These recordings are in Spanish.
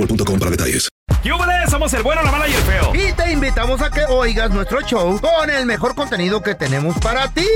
boostmobile.com para detalles. ¡Yúbales! Somos el bueno, la mala y el feo. Y te invitamos a que oigas nuestro show con el mejor contenido que tenemos para ti.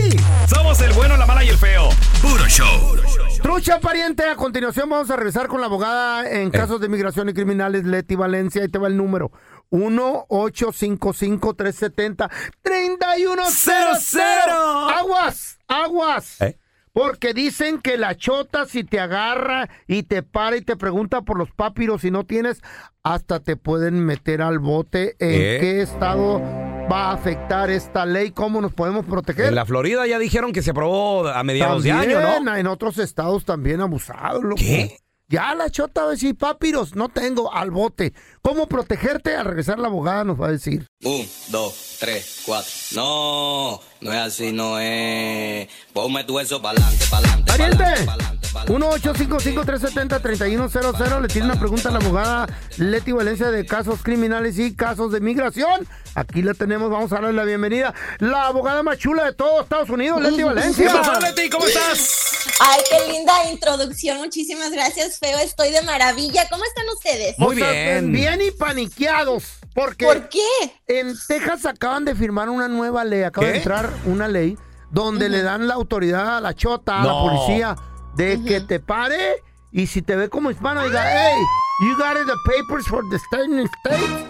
Somos el bueno, la mala y el feo. Puro show. Trucha pariente, a continuación vamos a regresar con la abogada en casos de migración y criminales, Leti Valencia. Ahí te va el número. 1-855-370-3100. Aguas, aguas. ¿Eh? Porque dicen que la chota si te agarra y te para y te pregunta por los papiros y no tienes, hasta te pueden meter al bote. ¿En ¿Eh? qué estado va a afectar esta ley? ¿Cómo nos podemos proteger? En la Florida ya dijeron que se aprobó a mediados de año, ¿no? En otros estados también abusados, loco. ¿Qué? Ya la chota va a decir, papiros, no tengo al bote. ¿Cómo protegerte? Al regresar la abogada nos va a decir. Un, dos, tres, cuatro. No, no es así, no es. Ponme tu eso. ¡Pariente! pa'lante, pa'lante, pa'lante. 1-855-370-3100. Le tiene una pregunta a la abogada Leti Valencia de casos criminales y casos de migración. Aquí la tenemos, vamos a darle la bienvenida. La abogada más chula de todo Estados Unidos, Leti ¿Qué Valencia. pasó, Leti? ¿Cómo estás? Ay, qué linda introducción. Muchísimas gracias, Feo. Estoy de maravilla. ¿Cómo están ustedes? Muy bien. Bien y paniqueados. Porque ¿Por qué? En Texas acaban de firmar una nueva ley, acaba de ¿Qué? entrar una ley donde le dan la autoridad a la chota, a la policía, de que te pare y si te ve como hispano, diga, hey, you got the papers for the state and state.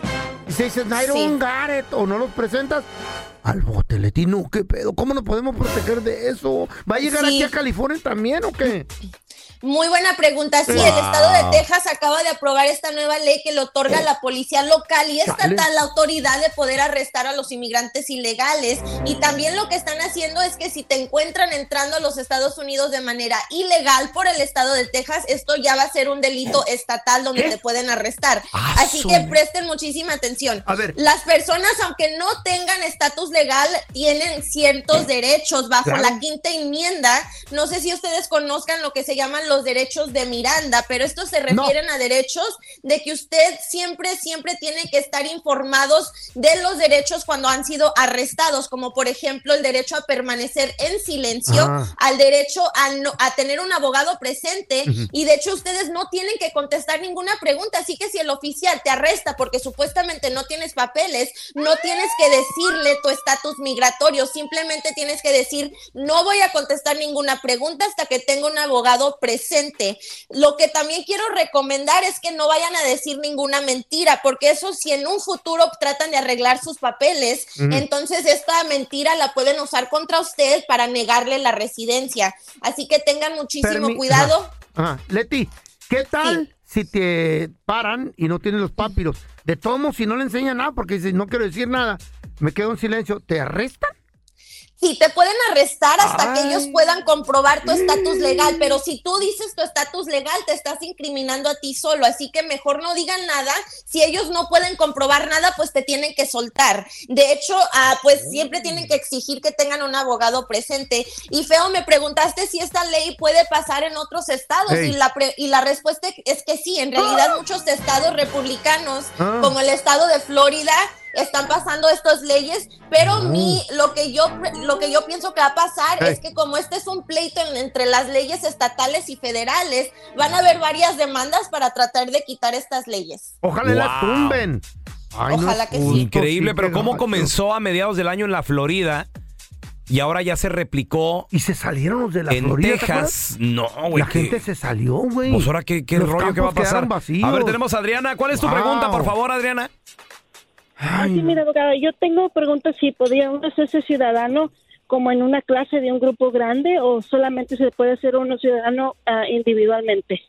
Y se dice, I don't got it, o no los presentas, al bote, ¿qué pedo? ¿Cómo nos podemos proteger de eso? ¿Va a llegar Sí. aquí a California también o qué? Muy buena pregunta. Sí, Wow. el estado de Texas acaba de aprobar esta nueva ley que le otorga a la policía local y estatal la autoridad de poder arrestar a los inmigrantes ilegales. Y también lo que están haciendo es que si te encuentran entrando a los Estados Unidos de manera ilegal por el estado de Texas, esto ya va a ser un delito estatal donde te pueden arrestar. Ah, Así su- que presten muchísima atención. A ver. Las personas, aunque no tengan estatus legal, tienen ciertos derechos bajo la quinta enmienda. No sé si ustedes conozcan lo que se llaman los derechos de Miranda, pero estos se No. refieren a derechos de que usted siempre, siempre tiene que estar informados de los derechos cuando han sido arrestados, como por ejemplo el derecho a permanecer en silencio, Ah. al derecho a, no- a tener un abogado presente Ujú. y de hecho ustedes no tienen que contestar ninguna pregunta, así que si el oficial te arresta porque supuestamente no tienes papeles, no tienes que decirle tu estatus migratorio, simplemente tienes que decir, no voy a contestar ninguna pregunta hasta que tenga un abogado presente. Lo que también quiero recomendar es que no vayan a decir ninguna mentira, porque eso si en un futuro tratan de arreglar sus papeles, entonces esta mentira la pueden usar contra usted para negarle la residencia. Así que tengan muchísimo Permi- cuidado. Ajá. Ajá. Leti, ¿qué tal si te paran y no tienes los papiros? De todos modos, si no le enseñan nada, porque dices, no quiero decir nada, me quedo en silencio, ¿te arrestan? Sí, te pueden arrestar hasta que ellos puedan comprobar tu estatus legal, pero si tú dices tu estatus legal, te estás incriminando a ti solo, así que mejor no digan nada. Si ellos no pueden comprobar nada, pues te tienen que soltar. De hecho, ah, pues siempre tienen que exigir que tengan un abogado presente. Y Feo, me preguntaste si esta ley puede pasar en otros estados Hey. y, la pre- y la respuesta es que sí, en realidad muchos estados republicanos, Ah. como el estado de Florida, están pasando estas leyes, pero mi lo que yo lo que yo pienso que va a pasar Hey. es que como este es un pleito en- entre las leyes estatales y federales, van a haber varias demandas para tratar de quitar estas leyes. Ojalá las tumben. Ay, no Ojalá es que sí. Increíble, pero ¿cómo comenzó a mediados del año en la Florida y ahora ya se replicó Y se salieron los de la en Florida. Texas? No, güey. La que- gente se salió, güey. Pues ahora, ¿qué, qué rollo que va a pasar? A ver, tenemos a Adriana. ¿Cuál es tu Wow. pregunta, por favor, Adriana? Ay, Sí, no. mira, abogada, yo tengo preguntas si podría uno hacerse ciudadano como en una clase de un grupo grande o solamente se puede ser uno ciudadano ah, individualmente.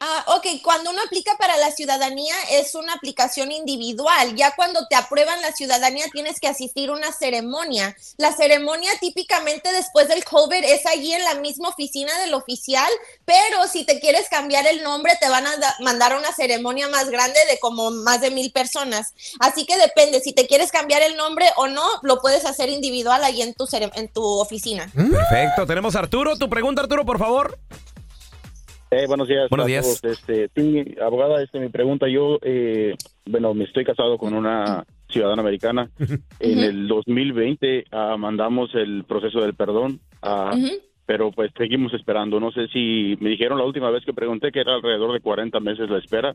Ah, ok, cuando uno aplica para la ciudadanía es una aplicación individual. Ya cuando te aprueban la ciudadanía tienes que asistir a una ceremonia. La ceremonia típicamente después del COVID es allí en la misma oficina del oficial, pero si te quieres cambiar el nombre te van a da- mandar a una ceremonia más grande de como más de mil personas. Así que depende, si te quieres cambiar el nombre o no, lo puedes hacer individual allí en tu, oficina. Perfecto. Tenemos Arturo. Tu pregunta, Arturo, por favor. Eh, buenos días. Buenos a días. todos. Este, sí, abogada, este, mi pregunta, yo, eh, bueno, me estoy casado con una ciudadana americana. En el 2020 ah, mandamos el proceso del perdón, ah, pero pues seguimos esperando. No sé si me dijeron la última vez que pregunté que era alrededor de 40 meses la espera.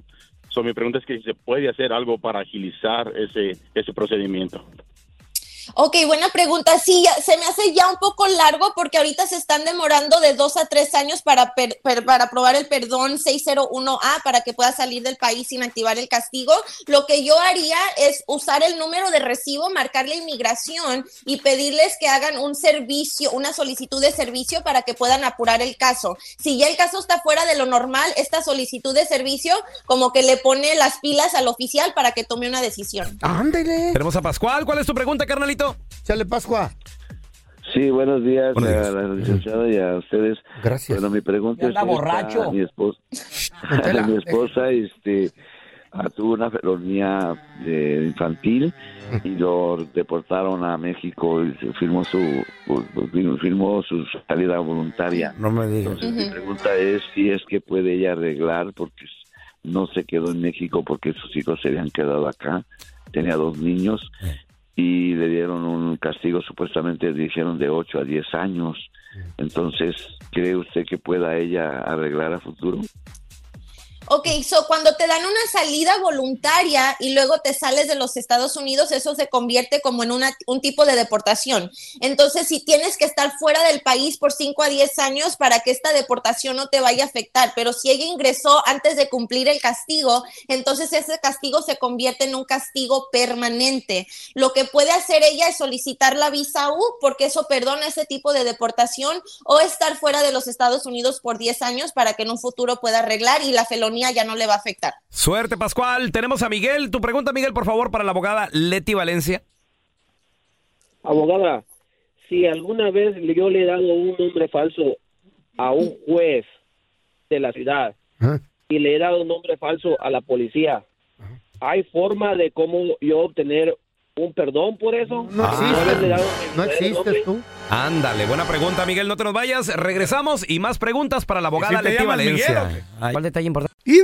So, mi pregunta es que si se puede hacer algo para agilizar ese, ese procedimiento. Ok, buena pregunta. Sí, ya- se me hace ya un poco largo porque ahorita se están demorando de dos a tres años para, per- per- para aprobar el perdón 601A para que pueda salir del país sin activar el castigo. Lo que yo haría es usar el número de recibo, marcarle inmigración y pedirles que hagan un servicio, una solicitud de servicio para que puedan apurar el caso. Si ya el caso está fuera de lo normal, esta solicitud de servicio como que le pone las pilas al oficial para que tome una decisión. Ándele. Tenemos a Pascual. ¿Cuál es tu pregunta, carnalito? Chale, Pascua. Sí, buenos días, Buenos a la licenciada y a ustedes. Gracias. Bueno, mi pregunta es borracho. mi esposa, mi esposa este ah, tuvo una felonía eh, infantil y lo deportaron a México y se firmó su pues, firmó su salida voluntaria. No me digas. Entonces mi pregunta es si es que puede ella arreglar porque no se quedó en México porque sus hijos se habían quedado acá. Tenía dos niños y le dieron un castigo supuestamente dijeron de 8 a 10 años. Entonces, ¿cree usted que pueda ella arreglar a futuro? Ok, so cuando te dan una salida voluntaria y luego te sales de los Estados Unidos, eso se convierte como en una, un tipo de deportación. Entonces, si tienes que estar fuera del país por 5 a 10 años para que esta deportación no te vaya a afectar, pero si ella ingresó antes de cumplir el castigo, entonces ese castigo se convierte en un castigo permanente. Lo que puede hacer ella es solicitar la visa U porque eso perdona ese tipo de deportación o estar fuera de los Estados Unidos por 10 años para que en un futuro pueda arreglar y la felonía ya no le va a afectar. Suerte, Pascual. Tenemos a Miguel. Tu pregunta, Miguel, por favor, para la abogada Leti Valencia. Abogada, si alguna vez yo le he dado un nombre falso a un juez de la ciudad Ah. y le he dado un nombre falso a la policía, ¿hay forma de cómo yo obtener un perdón por eso? No mi No nombre? existes tú. Ándale, buena pregunta, Miguel. No te nos vayas. Regresamos y más preguntas para la abogada ¿Y si te Leti Valencia. Miguel. ¿Cuál detalle importante?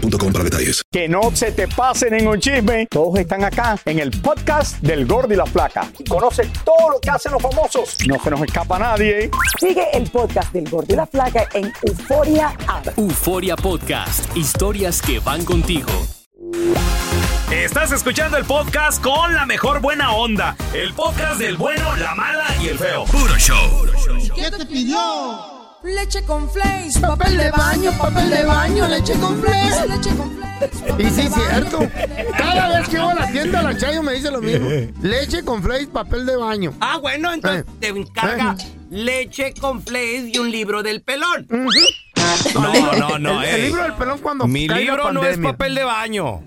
boostmobile.com para detalles. Que no se te pase ningún chisme. Todos están acá en el podcast del Gordi y la Flaca. Conoce todo lo que hacen los famosos. No se nos escapa nadie. Sigue el podcast del Gordi y la Flaca en Euforia App. Euforia Podcast. Historias que van contigo. Estás escuchando el podcast con la mejor buena onda. El podcast del bueno, la mala y el feo. Puro show. ¿Qué te pidió? Leche con flakes, papel de baño, papel de baño, leche con flakes, leche con flakes. Y sí, cierto. Cada vez que voy a la tienda, la Chayo me dice lo mismo. Leche con flakes, papel de baño. Ah, bueno, entonces Eh. te encarga leche con flakes y un libro del pelón. No, no, no. El, el ey. libro del pelón cuando Mi libro no es papel de baño.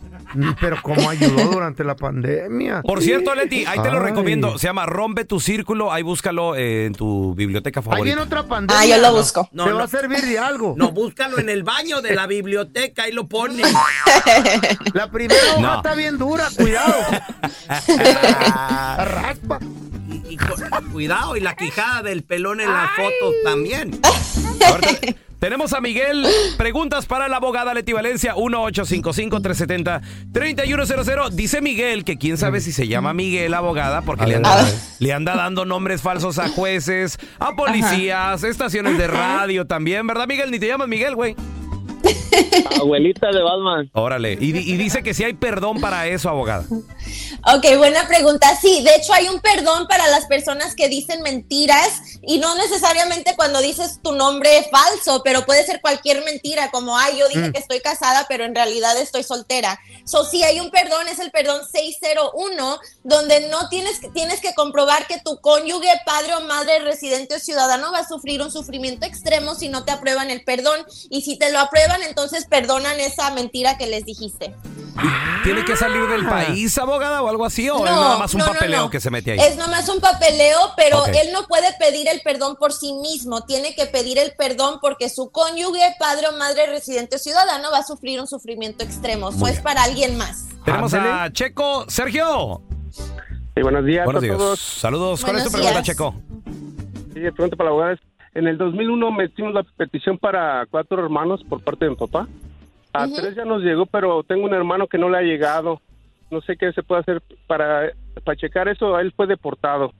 Pero cómo ayudó durante la pandemia. Por cierto, Leti, ahí te lo Ay. recomiendo. Se llama Rompe tu Círculo. Ahí búscalo eh, en tu biblioteca Ahí favorita. viene otra pandemia. Ah, yo lo busco. No, Te no. va a servir de algo. No, búscalo en el baño de la biblioteca y lo pone. La primera hoja No. está bien dura, cuidado. Raspa. Y, cuidado, y la quijada del pelón en las fotos también. Tenemos a Miguel. Preguntas para la abogada Leti Valencia. 1-855-370-3100. Dice Miguel que quién sabe si se llama Miguel abogada porque le anda, le anda dando nombres falsos a jueces, a policías, estaciones de radio también, ¿verdad, Miguel? Ni te llamas Miguel, güey. Abuelita de Batman. Órale. Y, y dice que si hay perdón para eso, abogada. Ok, buena pregunta. Sí, de hecho hay un perdón para las personas que dicen mentiras y no necesariamente cuando dices tu nombre falso, pero puede ser cualquier mentira, como, ay, yo dije Mm. que estoy casada, pero en realidad estoy soltera. So, sí, hay un perdón, es el perdón 601, donde no tienes, que- tienes que comprobar que tu cónyuge, padre o madre, residente o ciudadano va a sufrir un sufrimiento extremo si no te aprueban el perdón. Y si te lo aprueban, entonces perdonan esa mentira que les dijiste. ¿Tiene que salir del país, abogada, o algo así? ¿O es nada más un no, papeleo no. que se mete ahí? Es nomás un papeleo, pero él no puede pedir el perdón por sí mismo. Tiene que pedir el perdón porque su cónyuge, padre o madre residente o ciudadano va a sufrir un sufrimiento extremo. Eso es para alguien más. Tenemos a Checo. Sergio. Sí, buenos días Buenos a días. Saludos. ¿Cuál es tu Buenos pregunta, días. Checo? Sí, pronto para la abogada es, en el 2001 metimos la petición para cuatro hermanos por parte de mi papá. A tres ya nos llegó, pero tengo un hermano que no le ha llegado. No sé qué se puede hacer para, para checar eso. Él fue deportado.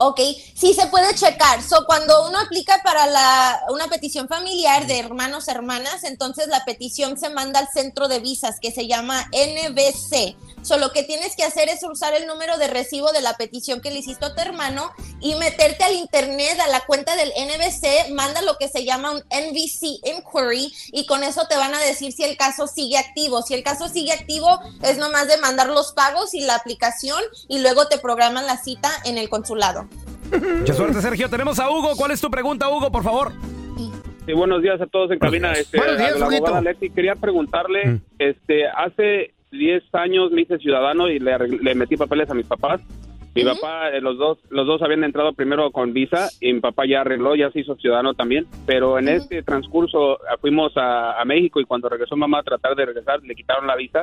Ok, sí se puede checar. So, cuando uno aplica para la, una petición familiar de hermanos, hermanas, entonces la petición se manda al centro de visas que se llama NBC. So, lo que tienes que hacer es usar el número de recibo de la petición que le hiciste a tu hermano y meterte al internet, a la cuenta del NBC, manda lo que se llama un NVC Inquiry y con eso te van a decir si el caso sigue activo. Si el caso sigue activo, es nomás de mandar los pagos y la aplicación y luego te programan la cita en el consulado. Mucha suerte, Sergio. Tenemos a Hugo. ¿Cuál es tu pregunta, Hugo, por favor? Sí, buenos días a todos en cabina. Este, Buenos días, a la Huguito. abogada Leti, quería preguntarle, este, hace 10 años me hice ciudadano y le, le metí papeles a mis papás. Mi papá, eh, los dos, los dos habían entrado primero con visa y mi papá ya arregló, ya se hizo ciudadano también. Pero en este transcurso eh, fuimos a, a México y cuando regresó mamá a tratar de regresar, le quitaron la visa.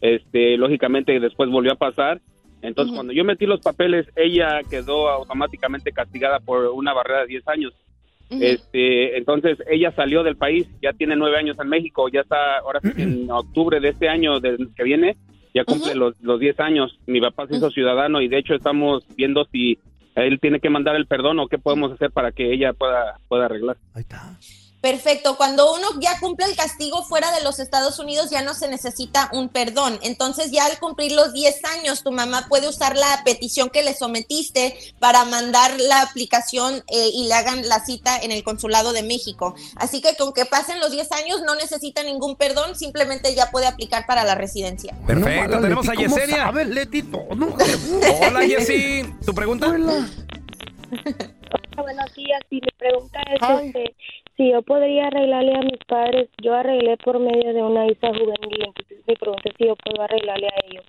Este, lógicamente después volvió a pasar. Entonces, cuando yo metí los papeles, ella quedó automáticamente castigada por una barrera de 10 años. Este, entonces ella salió del país, ya tiene nueve años en México, ya está, ahora en octubre de este año del que viene, ya cumple los, los 10 años. Mi papá se hizo ciudadano y de hecho estamos viendo si él tiene que mandar el perdón o qué podemos hacer para que ella pueda, pueda arreglar. Perfecto. Cuando uno ya cumple el castigo fuera de los Estados Unidos, ya no se necesita un perdón. Entonces, ya al cumplir los 10 años, tu mamá puede usar la petición que le sometiste para mandar la aplicación eh, y le hagan la cita en el consulado de México. Así que con que pasen los 10 años, no necesita ningún perdón, simplemente ya puede aplicar para la residencia. Perfecto, tenemos a Leti, ¿cómo Yesenia. sabes, Leti, todo? Hola, Jessy. ¿Tu pregunta? Buenos días, y mi pregunta es este, si yo podría arreglarle a mis padres, yo arreglé por medio de una visa juvenil, entonces mi pregunta es si yo puedo arreglarle a ellos.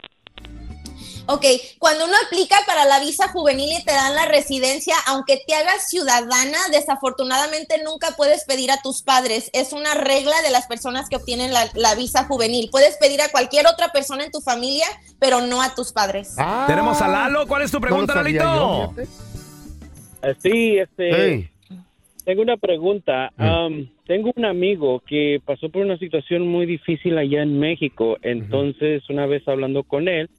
Ok, cuando uno aplica para la visa juvenil y te dan la residencia, aunque te hagas ciudadana, desafortunadamente nunca puedes pedir a tus padres. Es una regla de las personas que obtienen la, la visa juvenil. Puedes pedir a cualquier otra persona en tu familia, pero no a tus padres. Tenemos a Lalo. ¿Cuál es tu pregunta, No Lalito? Eh, Sí, este. Hey. Tengo una pregunta. Am, tengo un amigo que pasó por una situación muy difícil allá en México. Entonces, una vez hablando con él,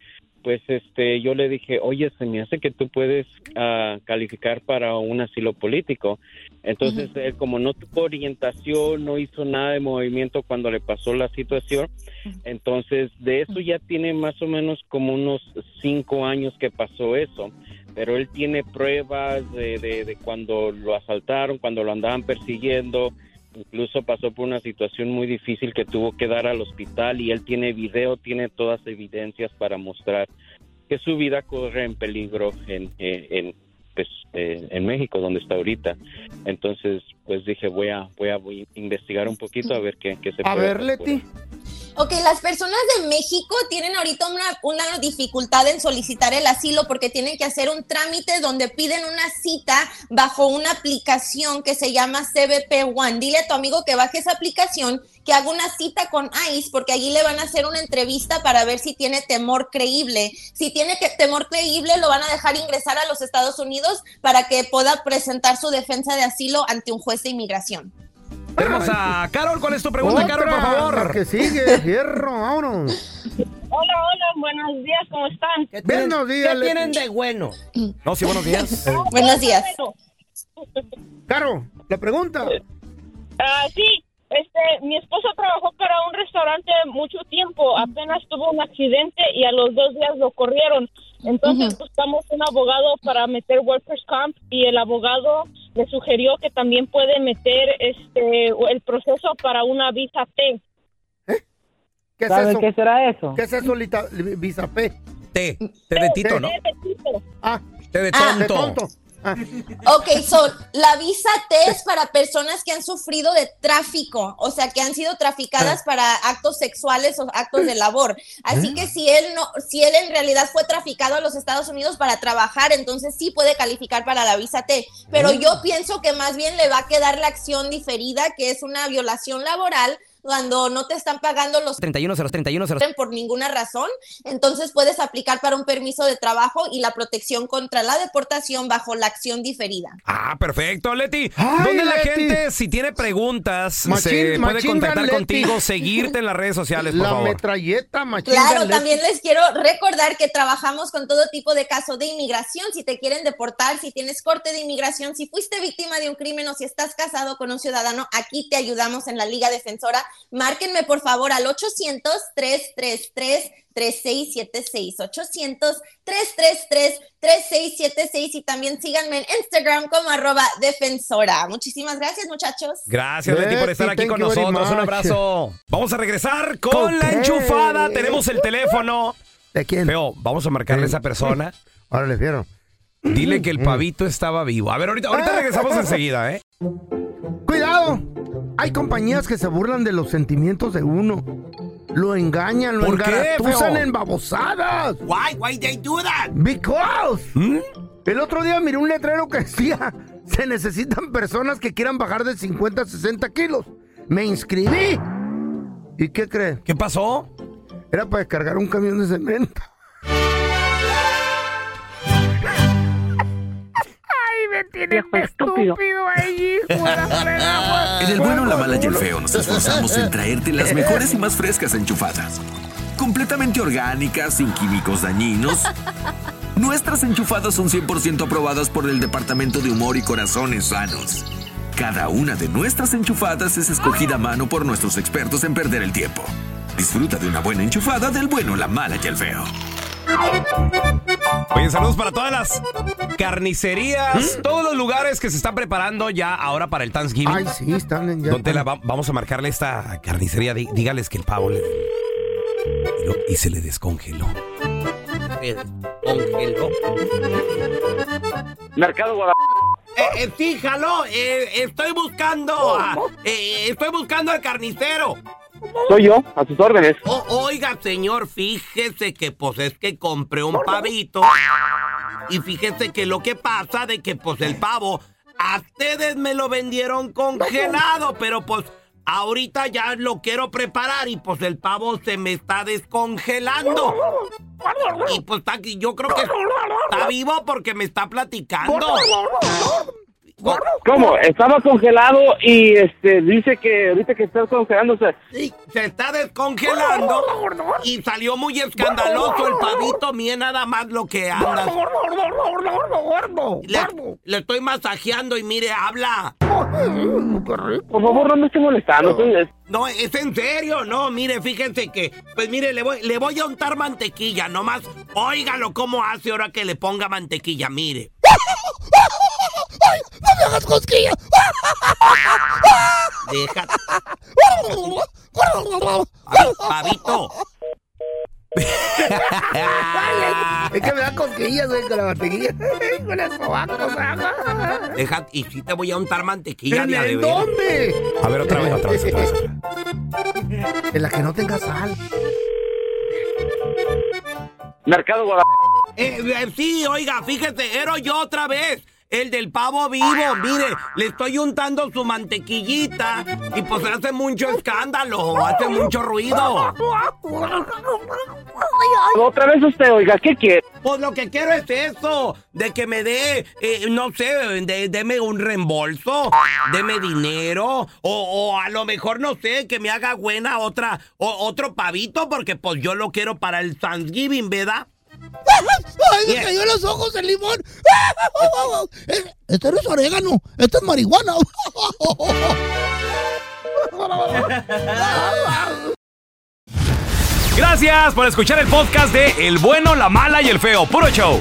pues este, yo le dije, oye, se me hace que tú puedes ah, calificar para un asilo político. Entonces, él como no tuvo orientación, no hizo nada de movimiento cuando le pasó la situación, entonces de eso ya tiene más o menos como unos cinco años que pasó eso pero él tiene pruebas de, de, de cuando lo asaltaron, cuando lo andaban persiguiendo, incluso pasó por una situación muy difícil que tuvo que dar al hospital y él tiene video, tiene todas evidencias para mostrar que su vida corre en peligro en, eh, en, pues, eh, en México, donde está ahorita. Entonces, pues dije, voy a, voy a voy a investigar un poquito a ver qué, qué se A puede ver, hacer por Leti. Ok, las personas de México tienen ahorita una, dificultad en solicitar el asilo porque tienen que hacer un trámite donde piden una cita bajo una aplicación que se llama CBP One. Dile a tu amigo que baje esa aplicación, que haga una cita con ICE porque allí le van a hacer una entrevista para ver si tiene temor creíble. Si tiene que, temor creíble, lo van a dejar ingresar a los Estados Unidos para que pueda presentar su defensa de asilo ante un juez de inmigración. Tenemos a Carol. ¿Cuál es tu pregunta, Carol, por favor? la que sigue, fierro, vámonos. Hola, hola, buenos días, ¿cómo están? Buenos días, ¿Qué tienen de bueno? No, sí, buenos días. Buenos días. Caro, la pregunta. Ah, sí, este, mi esposo trabajó para un restaurante mucho tiempo, apenas tuvo un accidente y a los dos días lo corrieron. Entonces buscamos un abogado para meter workers comp y el abogado le sugirió que también puede meter este el proceso para una visa T. ¿Qué es ¿Sabe eso? qué será eso? ¿Qué es eso, Lita? Visa P? T. T de Tito, ¿no? Ah, T de Ah. de tonto. Ah. Ok, so, la visa T es para personas que han sufrido de tráfico, o sea, que han sido traficadas para actos sexuales o actos de labor. Así que si él no, si él en realidad fue traficado a los Estados Unidos para trabajar, entonces sí puede calificar para la visa T. Pero yo pienso que más bien le va a quedar la acción diferida, que es una violación laboral cuando no te están pagando los 31 0 31 0 por ninguna razón, entonces puedes aplicar para un permiso de trabajo y la protección contra la deportación bajo la acción diferida. Ah, perfecto, Leti. Ay, ¿Dónde la Leti. gente, si tiene preguntas, se Machín- puede contactar Leti. contigo, seguirte en las redes sociales, por La favor? metralleta, machín. Claro, también les quiero recordar que trabajamos con todo tipo de casos de inmigración. Si te quieren deportar, si tienes corte de inmigración, si fuiste víctima de un crimen o si estás casado con un ciudadano, aquí te ayudamos en la Liga Defensora. Márquenme por favor al 800-333-3676. 800-333-3676 y también síganme en Instagram como arroba defensora. Muchísimas gracias muchachos. Gracias, Leti, por estar aquí con nosotros. Un abrazo. Vamos a regresar con la enchufada. Tenemos el teléfono. ¿De quién? Feo, vamos a marcarle a esa persona. Ahora le fiero. Dile que el pavito estaba vivo. A ver, ahorita, ahorita regresamos enseguida, ¿eh? Cuidado. Hay compañías que se burlan de los sentimientos de uno. Lo engañan, lo ¿Por qué, en babosadas. Why? Why they do that? Because. ¿Mm? El otro día miré un letrero que decía, se necesitan personas que quieran bajar de 50 a 60 kilos. Me inscribí. ¿Y qué crees? ¿Qué pasó? Era para descargar un camión de cemento. Tiene estúpido ahí, En el bueno, la mala y el feo nos esforzamos en traerte las mejores y más frescas enchufadas. Completamente orgánicas, sin químicos dañinos. Nuestras enchufadas son 100% aprobadas por el Departamento de Humor y Corazones Sanos. Cada una de nuestras enchufadas es escogida a mano por nuestros expertos en perder el tiempo. Disfruta de una buena enchufada del bueno, la mala y el feo. Oye, saludos para todas las carnicerías, todos los lugares que se están preparando ya ahora para el Thanksgiving. Ay, sí, están en ya. Don Tela, va- vamos a marcarle esta carnicería. Dí- dígales que el pavo le... Y, lo- y se le descongeló. Congeló. Mercado Guadalajara. Eh, eh, sí, jaló. eh, estoy buscando. a- eh, estoy buscando al carnicero. Soy yo, a sus órdenes. Oiga, señor, fíjese que pues es que compré un pavito. Y fíjese que lo que pasa de que pues el pavo, a ustedes me lo vendieron congelado, pero pues ahorita ya lo quiero preparar y pues el pavo se me está descongelando. Y pues está aquí, yo creo que está vivo porque me está platicando. ¿Cómo? Estaba congelado y este dice que ahorita que está congelándose. Sí, se está descongelando y salió muy escandaloso el pavito, mire nada más lo que anda. Le, le estoy masajeando y mire, habla. Por favor, no me esté molestando. No, es en serio, no, mire, fíjense que, pues mire, le voy, le voy a untar mantequilla, nomás, óigalo cómo hace ahora que le ponga mantequilla, mire. ¡No me hagas cosquillas! Deja. Pavito. Es que me da cosquillas, güey, con la mantequilla. con el sobaco, Deja, y sí te voy a untar mantequilla ¿En de veras. dónde? A ver, otra vez, otra vez, otra vez. En la que no tenga sal. Mercado Guadalajara. Eh, eh, sí, oiga, fíjese, era yo otra vez. El del pavo vivo, mire, le estoy untando su mantequillita y pues hace mucho escándalo, hace mucho ruido. Otra vez usted, oiga, ¿qué quiere? Pues lo que quiero es eso, de que me dé, eh, no sé, de- deme un reembolso, deme dinero, o, o a lo mejor, no sé, que me haga buena otra, o- otro pavito, porque pues yo lo quiero para el Thanksgiving, ¿verdad? ¡Ay, me cayó en los ojos el limón! Eh, Este no es orégano, este es marihuana. Gracias por escuchar el podcast de El bueno, la mala y el feo. Puro show.